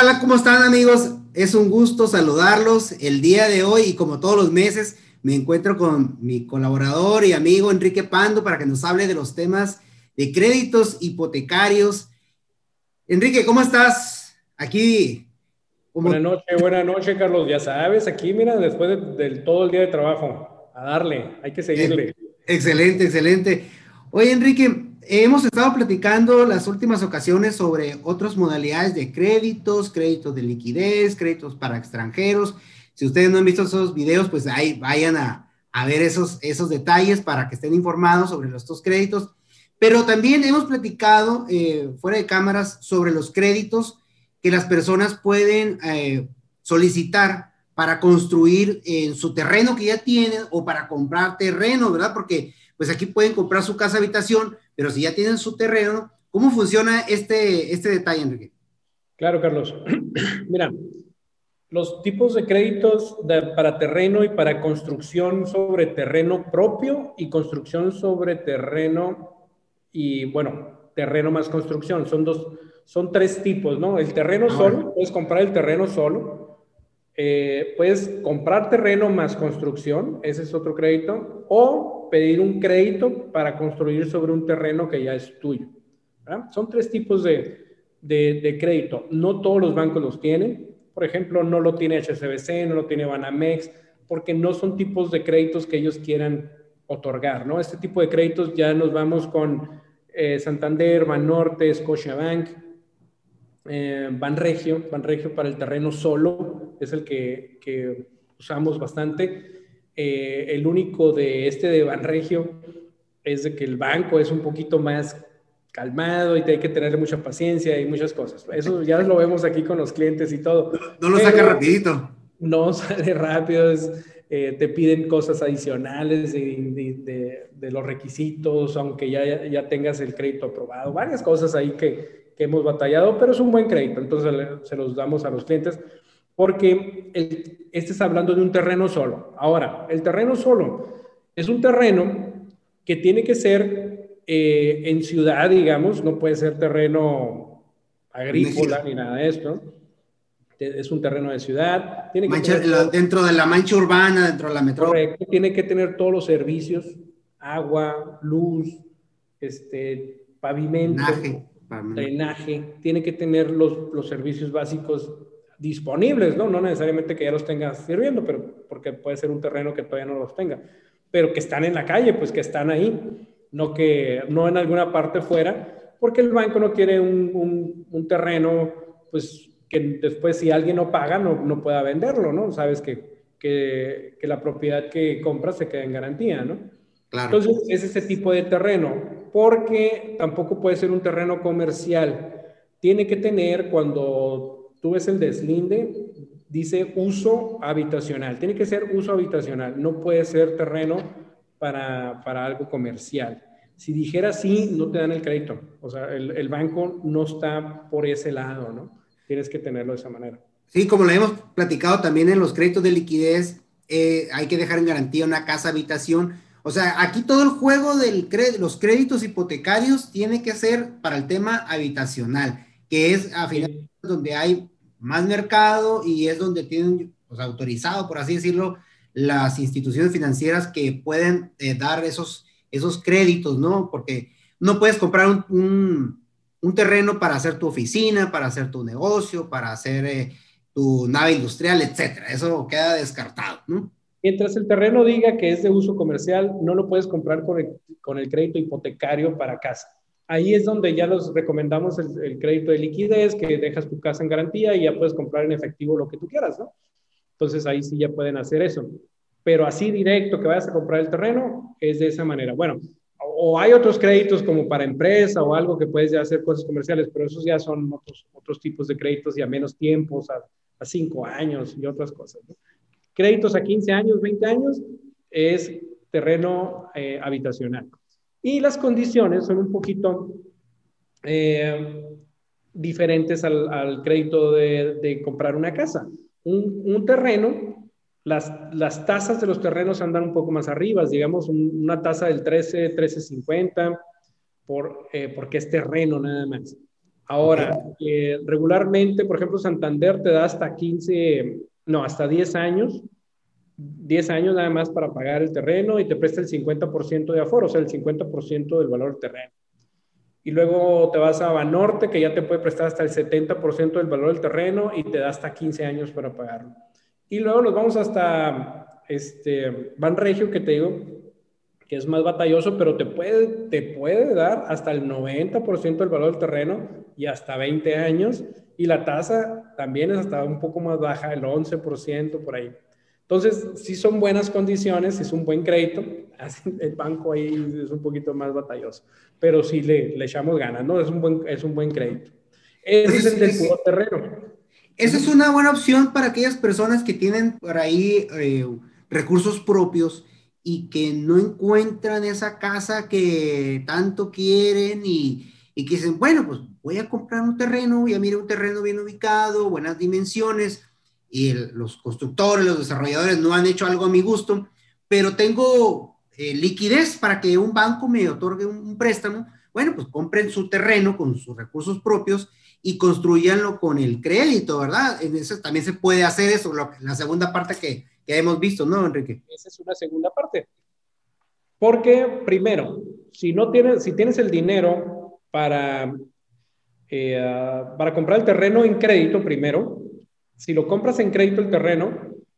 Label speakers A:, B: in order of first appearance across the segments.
A: Hola, ¿cómo están amigos? Es un gusto saludarlos el día de hoy y como todos los meses me encuentro con mi colaborador y amigo Enrique Pando para que nos hable de los temas de créditos hipotecarios. Enrique, ¿cómo estás? Aquí.
B: Buenas noches, buenas noches, Carlos. Ya sabes, aquí, mira, después del todo el día de trabajo, a darle, hay que seguirle.
A: Excelente, excelente. Oye, Enrique, hemos estado platicando las últimas ocasiones sobre otras modalidades de créditos, créditos de liquidez, créditos para extranjeros. Si ustedes no han visto esos videos, pues ahí vayan a, a ver esos, esos detalles para que estén informados sobre estos créditos. Pero también hemos platicado eh, fuera de cámaras sobre los créditos que las personas pueden eh, solicitar para construir en su terreno que ya tienen o para comprar terreno, ¿verdad? Porque pues aquí pueden comprar su casa habitación, pero si ya tienen su terreno, ¿cómo funciona este, este detalle, Enrique?
B: Claro, Carlos. Mira, los tipos de créditos para terreno y para construcción sobre terreno propio y construcción sobre terreno y bueno, terreno más construcción. Son dos, son tres tipos, ¿no? El terreno ah, solo, puedes comprar el terreno solo, eh, puedes comprar terreno más construcción, ese es otro crédito, o pedir un crédito para construir sobre un terreno que ya es tuyo. Son tres tipos de, de, de, crédito. No todos los bancos los tienen. Por ejemplo, no lo tiene HSBC, no lo tiene Banamex, porque no son tipos de créditos que ellos quieran otorgar, ¿no? Este tipo de créditos ya nos vamos con eh, Santander, Banorte, Scotiabank, eh, Banregio, Banregio para el terreno solo, es el que, que usamos bastante. Eh, el único de este de Banregio es de que el banco es un poquito más calmado y te hay que tener mucha paciencia y muchas cosas. Eso ya lo vemos aquí con los clientes y todo.
A: No, lo saca rapidito.
B: No sale rápido, es, eh, te piden cosas adicionales de, de, los requisitos, aunque ya, ya tengas el crédito aprobado, varias cosas ahí que, que hemos batallado, pero es un buen crédito, entonces se los damos a los clientes porque el, este está hablando de un terreno solo. Ahora, el terreno solo es un terreno que tiene que ser eh, en ciudad, digamos, no puede ser terreno agrícola ni nada de esto es un terreno de ciudad.
A: Tiene que dentro de la mancha urbana, dentro de la metrópoli.
B: tiene que tener todos los servicios, agua, luz, este, pavimento, drenaje, tiene que tener los, los servicios básicos disponibles, ¿no? No necesariamente que ya los tengas sirviendo, pero porque puede ser un terreno que todavía no los tenga, pero que están en la calle, pues que están ahí, no que no en alguna parte fuera, porque el banco no quiere un, un, un terreno, pues que después si alguien no paga no, no pueda venderlo, ¿no? Sabes que, que, que, la propiedad que compras se queda en garantía, ¿no? Claro. Entonces es ese tipo de terreno, porque tampoco puede ser un terreno comercial. Tiene que tener, cuando tú ves el deslinde, dice uso habitacional. Tiene que ser uso habitacional, no puede ser terreno para, para algo comercial. Si dijera sí, no te dan el crédito. O sea, el, el banco no está por ese lado, ¿no? tienes que tenerlo de esa manera.
A: Sí, como lo hemos platicado también en los créditos de liquidez, eh, hay que dejar en garantía una casa habitación. O sea, aquí todo el juego de los créditos hipotecarios tiene que ser para el tema habitacional, que es a final donde hay más mercado y es donde tienen pues, autorizado, por así decirlo, las instituciones financieras que pueden eh, dar esos, esos créditos, ¿no? Porque no puedes comprar un un terreno para hacer tu oficina, para hacer tu negocio, para hacer eh, tu nave industrial, etcétera. Eso queda descartado, ¿no?
B: Mientras el terreno diga que es de uso comercial, no lo puedes comprar con con el crédito hipotecario para casa. Ahí es donde ya los recomendamos el, crédito de liquidez, que dejas tu casa en garantía y ya puedes comprar en efectivo lo que tú quieras, ¿no? Entonces ahí sí ya pueden hacer eso. Pero así directo que vayas a comprar el terreno, es de esa manera. Bueno, o hay otros créditos como para empresa o algo que puedes ya hacer cosas comerciales, pero esos ya son otros, otros tipos de créditos y a menos tiempos, a, a cinco años y otras cosas. Créditos a 15 años, 20 años es terreno eh, habitacional. Y las condiciones son un poquito eh, diferentes al, crédito de, comprar una casa. Un, terreno, las, las, tasas de los terrenos andan un poco más arriba, digamos una tasa del 13, 13.50, por, eh, porque es terreno nada más. Ahora, eh, regularmente, por ejemplo, Santander te da hasta 15, no, hasta 10 años, 10 años nada más para pagar el terreno y te presta el 50% de aforo, o sea, el 50% del valor del terreno y luego te vas a Banorte, que ya te puede prestar hasta el 70% del valor del terreno y te da hasta 15 años para pagarlo. Y luego nos vamos hasta este, Banregio, que te digo que es más batalloso, pero te puede, te puede dar hasta el 90% del valor del terreno y hasta 20 años. Y la tasa también es hasta un poco más baja, el 11% por ahí. Entonces, si son buenas condiciones, es un buen crédito, el banco ahí es un poquito más batalloso, pero sí le, le echamos ganas, ¿no? Es un buen, es un buen crédito. Ese es, el del puro terreno.
A: Esa es una buena opción para aquellas personas que tienen por ahí eh, recursos propios y que no encuentran esa casa que tanto quieren y, y que dicen, bueno, pues voy a comprar un terreno, ya mire un terreno bien ubicado, buenas dimensiones, y los constructores, los desarrolladores no han hecho algo a mi gusto, pero tengo eh, liquidez para que un banco me otorgue un, préstamo, bueno, pues compren su terreno con sus recursos propios y construyanlo con el crédito, ¿verdad? En eso también se puede hacer eso, la segunda parte que, que hemos visto, ¿no, Enrique?
B: Esa es una segunda parte. Porque, primero, si, no tienes, si tienes el dinero para, eh, para comprar el terreno en crédito primero, si lo compras en crédito el terreno,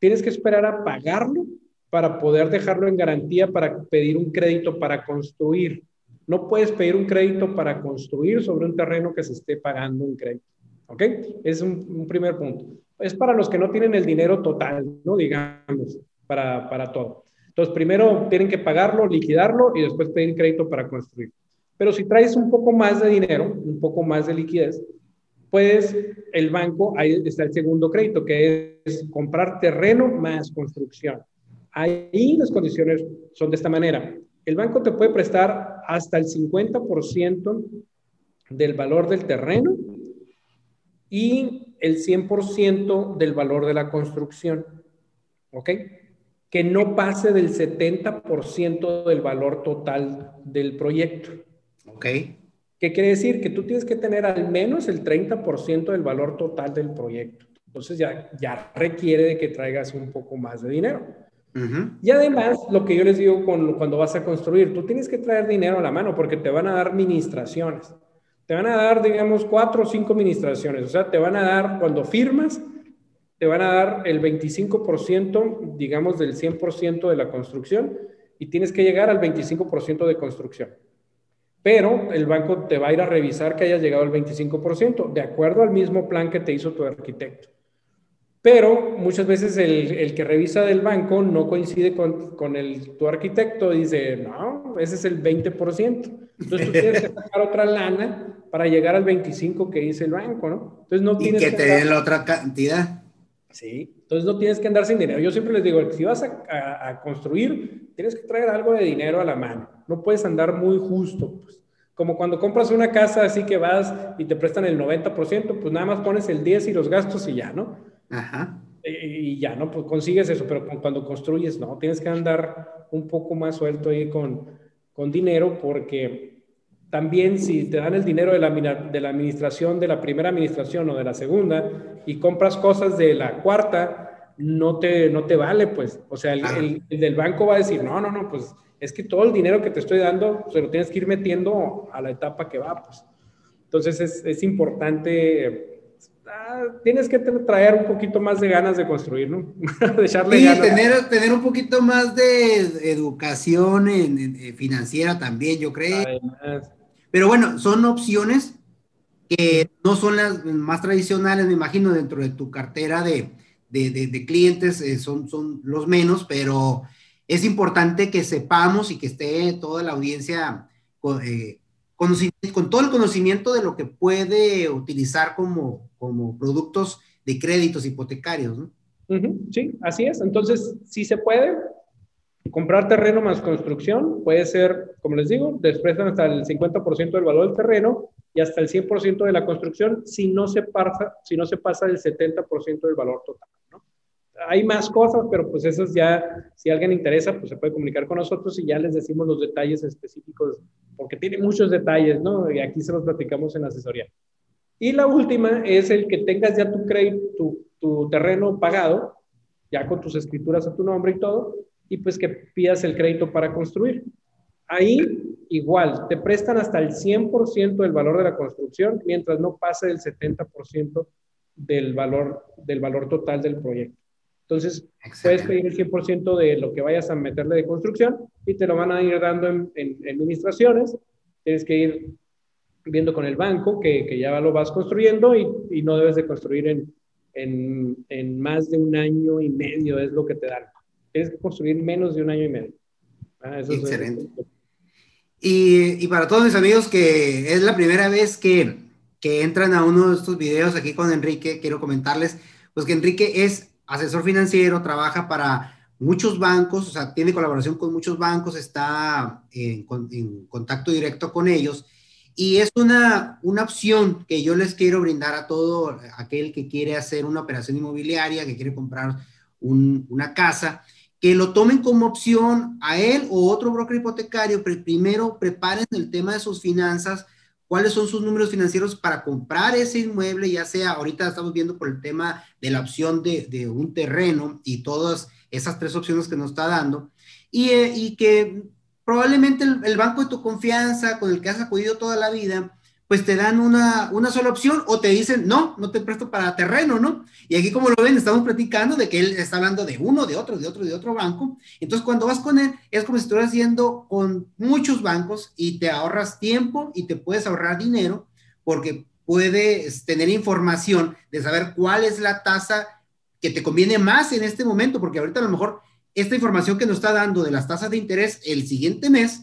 B: tienes que esperar a pagarlo para poder dejarlo en garantía para pedir un crédito para construir. No puedes pedir un crédito para construir sobre un terreno que se esté pagando en crédito. ¿Ok? Es un, primer punto. Es para los que no tienen el dinero total, ¿no? Digamos, para, para todo. Entonces, primero tienen que pagarlo, liquidarlo y después pedir crédito para construir. Pero si traes un poco más de dinero, un poco más de liquidez, pues el banco, ahí está el segundo crédito, que es comprar terreno más construcción. Ahí las condiciones son de esta manera. El banco te puede prestar hasta el 50% del valor del terreno y el 100% del valor de la construcción. ¿Ok? Que no pase del 70% del valor total del proyecto.
A: ¿Ok?
B: ¿Qué quiere decir? Que tú tienes que tener al menos el 30% del valor total del proyecto. Entonces ya, ya requiere de que traigas un poco más de dinero. Y además, lo que yo les digo con, cuando vas a construir, tú tienes que traer dinero a la mano porque te van a dar ministraciones. Te van a dar, digamos, cuatro o cinco ministraciones. O sea, te van a dar, cuando firmas, te van a dar el 25%, digamos, del 100% de la construcción y tienes que llegar al 25% de construcción pero el banco te va a ir a revisar que hayas llegado al 25%, de acuerdo al mismo plan que te hizo tu arquitecto. Pero muchas veces el, que revisa del banco no coincide con, con el, tu arquitecto y dice, no, ese es el 20%. Entonces tú tienes que sacar otra lana para llegar al 25% que dice el banco, ¿no? Entonces no
A: tienes y que, te den la otra cantidad.
B: Sí, entonces no tienes que andar sin dinero. Yo siempre les digo, si vas a, a, construir, tienes que traer algo de dinero a la mano. No puedes andar muy justo. Pues. Como cuando compras una casa así que vas y te prestan el 90%, pues nada más pones el 10 y los gastos y ya, ¿no?
A: Ajá.
B: Y, ya, ¿no? Pues consigues eso, pero cuando construyes, no, tienes que andar un poco más suelto ahí con, con dinero porque también si te dan el dinero de la, de la administración, de la primera administración o de la segunda y compras cosas de la cuarta, no te, no te vale, pues. O sea, el, el del banco va a decir, no, no, no, pues es que todo el dinero que te estoy dando se lo tienes que ir metiendo a la etapa que va, pues. Entonces es, es importante, ah, tienes que traer un poquito más de ganas de construir, ¿no?
A: de echarle sí, Tener, tener un poquito más de educación en, financiera también, yo creo. Pero bueno, son opciones que no son las más tradicionales, me imagino, dentro de tu cartera de, de, de clientes, eh, son, son los menos, pero es importante que sepamos y que esté toda la audiencia eh, con todo el conocimiento de lo que puede utilizar como, como productos de créditos hipotecarios. ¿no?
B: Sí, así es. Entonces, si se puede, comprar terreno más construcción puede ser, como les digo, desprestan hasta el 50% del valor del terreno y hasta el 100% de la construcción si no se pasa, si no se pasa del 70% del valor total. ¿no? Hay más cosas, pero pues esas ya, si alguien interesa, pues se puede comunicar con nosotros y ya les decimos los detalles específicos, porque tiene muchos detalles, ¿no? Y aquí se los platicamos en asesoría. Y la última es el que tengas ya tu, tu, tu terreno pagado, ya con tus escrituras a tu nombre y todo, y pues que pidas el crédito para construir. Ahí igual, te prestan hasta el 100% del valor de la construcción, mientras no pase el 70% del valor, del valor total del proyecto. Entonces, puedes pedir el 100% de lo que vayas a meterle de construcción y te lo van a ir dando en, administraciones. Tienes que ir viendo con el banco que, que ya lo vas construyendo y, y, no debes de construir en, en, en, más de un año y medio, es lo que te dan. Tienes que construir menos de un año y medio.
A: Ah, Excelente. y, y, para todos mis amigos que es la primera vez que, que entran a uno de estos videos aquí con Enrique, quiero comentarles, pues que Enrique es asesor financiero, trabaja para muchos bancos, o sea, tiene colaboración con muchos bancos, está en, contacto directo con ellos. Y es una, una opción que yo les quiero brindar a todo aquel que quiere hacer una operación inmobiliaria, que quiere comprar una casa, que lo tomen como opción a él o otro broker hipotecario, primero preparen el tema de sus finanzas, cuáles son sus números financieros para comprar ese inmueble, ya sea, ahorita estamos viendo por el tema de la opción de, un terreno y todas esas tres opciones que nos está dando, y, eh, que probablemente el, banco de tu confianza con el que has acudido toda la vida, pues te dan una, una sola opción o te dicen, no, no te presto para terreno, ¿no? Y aquí como lo ven, estamos platicando de que él está hablando de uno, de otro, de otro, de otro banco. Entonces cuando vas con él, es como si estuvieras haciendo con muchos bancos y te ahorras tiempo y te puedes ahorrar dinero porque puedes tener información de saber cuál es la tasa que te conviene más en este momento, porque ahorita a lo mejor esta información que nos está dando de las tasas de interés el siguiente mes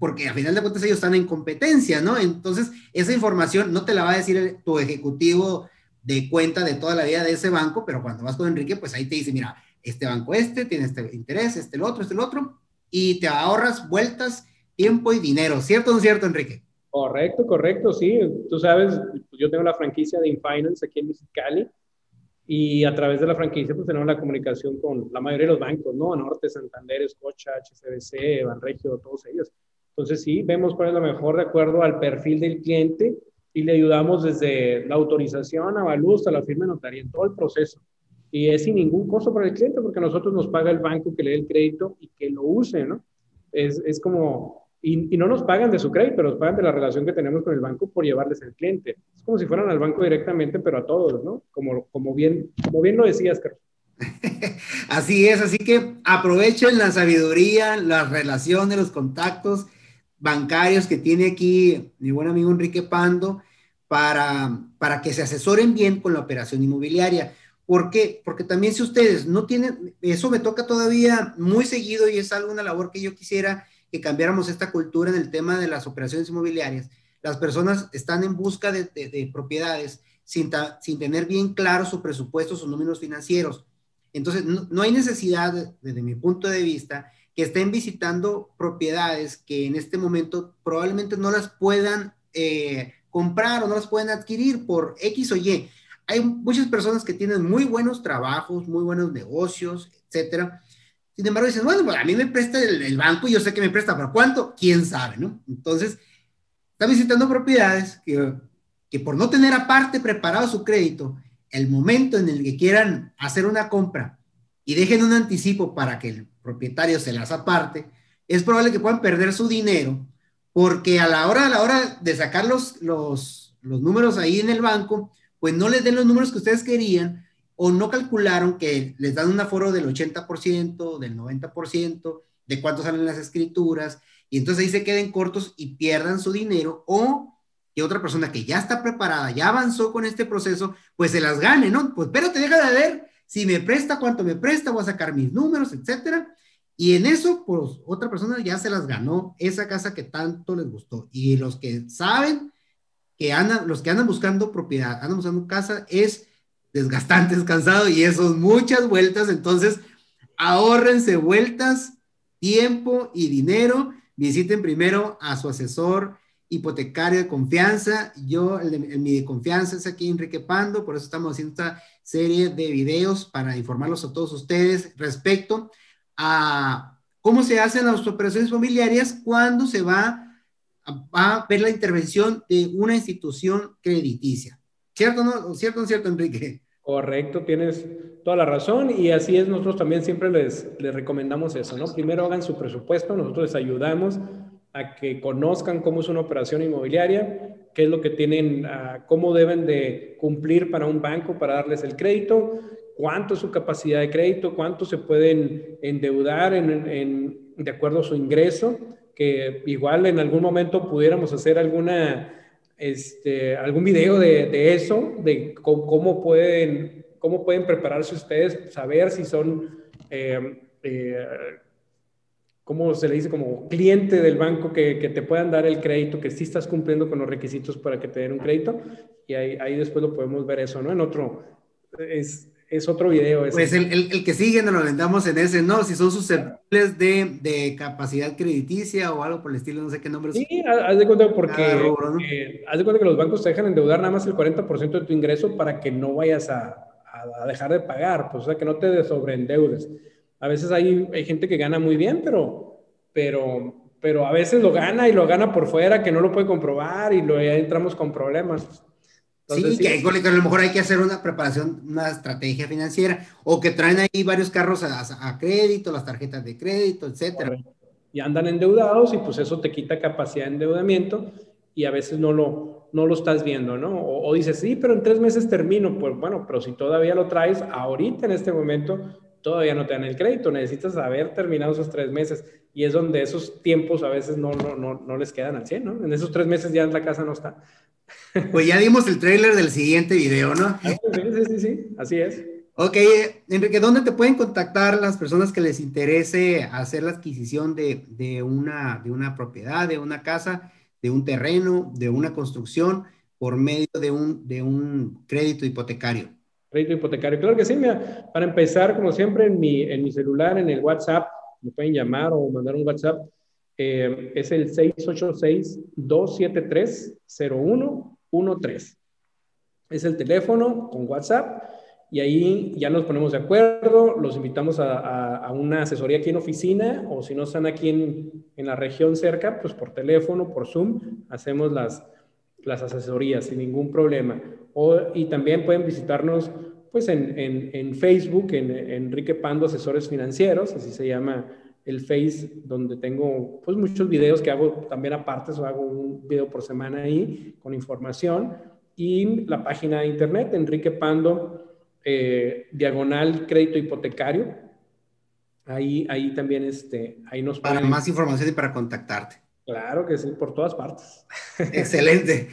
A: porque a final de cuentas ellos están en competencia, ¿no? Entonces, esa información no te la va a decir tu ejecutivo de cuenta de toda la vida de ese banco, pero cuando vas con Enrique, pues ahí te dice, mira, este banco este tiene este interés, este el otro, este el otro, y te ahorras vueltas, tiempo y dinero, ¿cierto o no cierto, Enrique?
B: Correcto, correcto, sí. Tú sabes, yo tengo la franquicia de Infinance aquí en Mexicali, y a través de la franquicia pues tenemos la comunicación con la mayoría de los bancos, ¿no? Norte, Santander, Scotia, HSBC, Banregio, todos ellos. Entonces sí, vemos cuál es lo mejor de acuerdo al perfil del cliente y le ayudamos desde la autorización, avalúo hasta la firma notaria en todo el proceso. Y es sin ningún costo para el cliente porque nosotros nos paga el banco que le dé el crédito y que lo use, ¿no? Es, es como y, no nos pagan de su crédito, nos pagan de la relación que tenemos con el banco por llevarles el cliente. Es como si fueran al banco directamente, pero a todos, ¿no? Como, como, bien, como bien lo decías, Carlos.
A: Así es, así que aprovechen la sabiduría, la relación de los contactos bancarios que tiene aquí mi buen amigo Enrique Pando para, para que se asesoren bien con la operación inmobiliaria. ¿Por qué? Porque también si ustedes no tienen, eso me toca todavía muy seguido y es algo, una labor que yo quisiera que cambiáramos esta cultura en el tema de las operaciones inmobiliarias. Las personas están en busca de, propiedades sin, sin, tener bien claro su presupuesto, sus números financieros. Entonces, no, hay necesidad, desde mi punto de vista, que estén visitando propiedades que en este momento probablemente no las puedan eh, comprar o no las puedan adquirir por X o Y. Hay muchas personas que tienen muy buenos trabajos, muy buenos negocios, etcétera, sin embargo, dices, bueno, pues a mí me presta el, banco y yo sé que me presta, pero ¿cuánto? ¿Quién sabe, no? Entonces, está visitando propiedades que, que por no tener aparte preparado su crédito, el momento en el que quieran hacer una compra y dejen un anticipo para que el propietario se las aparte, es probable que puedan perder su dinero porque a la hora, a la hora de sacar los, los, los números ahí en el banco, pues no les den los números que ustedes querían o no calcularon que les dan un aforo del 80%, del 90%, de cuánto salen las escrituras, y entonces ahí se queden cortos y pierdan su dinero, o que otra persona que ya está preparada, ya avanzó con este proceso, pues se las gane, ¿no? Pues pero te deja de ver si me presta, cuánto me presta, voy a sacar mis números, etcétera. Y en eso, pues otra persona ya se las ganó esa casa que tanto les gustó. Y los que saben que andan, los que andan buscando propiedad, andan buscando casa, es desgastante, es cansado y eso muchas vueltas. Entonces, ahórrense vueltas, tiempo y dinero. Visiten primero a su asesor hipotecario de confianza. Yo, el, mi confianza es aquí Enrique Pando, por eso estamos haciendo esta serie de videos para informarlos a todos ustedes respecto a cómo se hacen las operaciones familiares cuando se va a, ver la intervención de una institución crediticia. ¿Cierto no? ¿Cierto cierto, Enrique?
B: Correcto, tienes toda la razón y así es, nosotros también siempre les, les recomendamos eso, ¿no? Primero hagan su presupuesto, nosotros les ayudamos a que conozcan cómo es una operación inmobiliaria, qué es lo que tienen, uh, cómo deben de cumplir para un banco para darles el crédito, cuánto es su capacidad de crédito, cuánto se pueden endeudar en, en, de acuerdo a su ingreso, que igual en algún momento pudiéramos hacer alguna, este, algún video de, de eso, de cómo, pueden, cómo pueden prepararse ustedes, saber si son... Eh, eh, ¿cómo se le dice? Como cliente del banco que, que, te puedan dar el crédito, que sí estás cumpliendo con los requisitos para que te den un crédito. Y ahí, ahí después lo podemos ver eso, ¿no? En otro, es, es otro video. Ese.
A: Pues el, el, el, que sigue nos lo vendamos en ese, ¿no? Si son susceptibles de, de, capacidad crediticia o algo por el estilo, no sé qué nombre.
B: Sí, haz de cuenta porque, rubro, ¿no? eh, haz de cuenta que los bancos te dejan endeudar nada más el 40% de tu ingreso para que no vayas a, a, dejar de pagar, pues o sea, que no te sobreendeudes. A veces hay, hay gente que gana muy bien, pero, pero, pero a veces lo gana y lo gana por fuera, que no lo puede comprobar y lo, ya entramos con problemas.
A: Entonces, sí, sí, que, que, a lo mejor hay que hacer una preparación, una estrategia financiera, o que traen ahí varios carros a, a crédito, las tarjetas de crédito, etcétera.
B: Y andan endeudados y pues eso te quita capacidad de endeudamiento y a veces no lo, no lo estás viendo, ¿no? O, o dices, sí, pero en tres meses termino. Pues bueno, pero si todavía lo traes ahorita en este momento, todavía no te dan el crédito, necesitas haber terminado esos tres meses y es donde esos tiempos a veces no, no, no, no les quedan al 100, ¿no? En esos tres meses ya la casa no está.
A: Pues ya dimos el trailer del siguiente video, ¿no?
B: Sí, sí, sí, sí, así es.
A: Ok, Enrique, ¿dónde te pueden contactar las personas que les interese hacer la adquisición de, de, una, de una propiedad, de una casa, de un terreno, de una construcción por medio de un, de un crédito hipotecario?
B: Crédito hipotecario, claro que sí, mira, para empezar, como siempre, en mi, en mi celular, en el WhatsApp, me pueden llamar o mandar un WhatsApp, eh, es el 686-273-0113. Es el teléfono con WhatsApp y ahí ya nos ponemos de acuerdo, los invitamos a, a, a una asesoría aquí en oficina o si no están aquí en, en, la región cerca, pues por teléfono, por Zoom, hacemos las, las asesorías sin ningún problema. O, y también pueden visitarnos pues en, en, en Facebook, en, en Enrique Pando Asesores Financieros, así se llama el Face, donde tengo pues muchos videos que hago también aparte, o hago un video por semana ahí con información, y la página de internet, Enrique Pando, eh, diagonal crédito hipotecario, ahí, ahí también este, ahí nos
A: Para pueden... más información y para contactarte.
B: Claro que sí, por todas partes.
A: Excelente.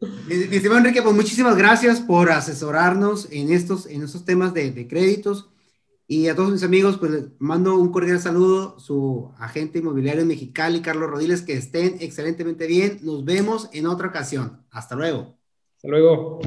A: Mi, mi estimado Enrique, pues muchísimas gracias por asesorarnos en estos, en estos temas de, de créditos. Y a todos mis amigos, pues les mando un cordial saludo, su agente inmobiliario Mexicali, Carlos Rodiles, que estén excelentemente bien. Nos vemos en otra ocasión. Hasta luego.
B: Hasta luego.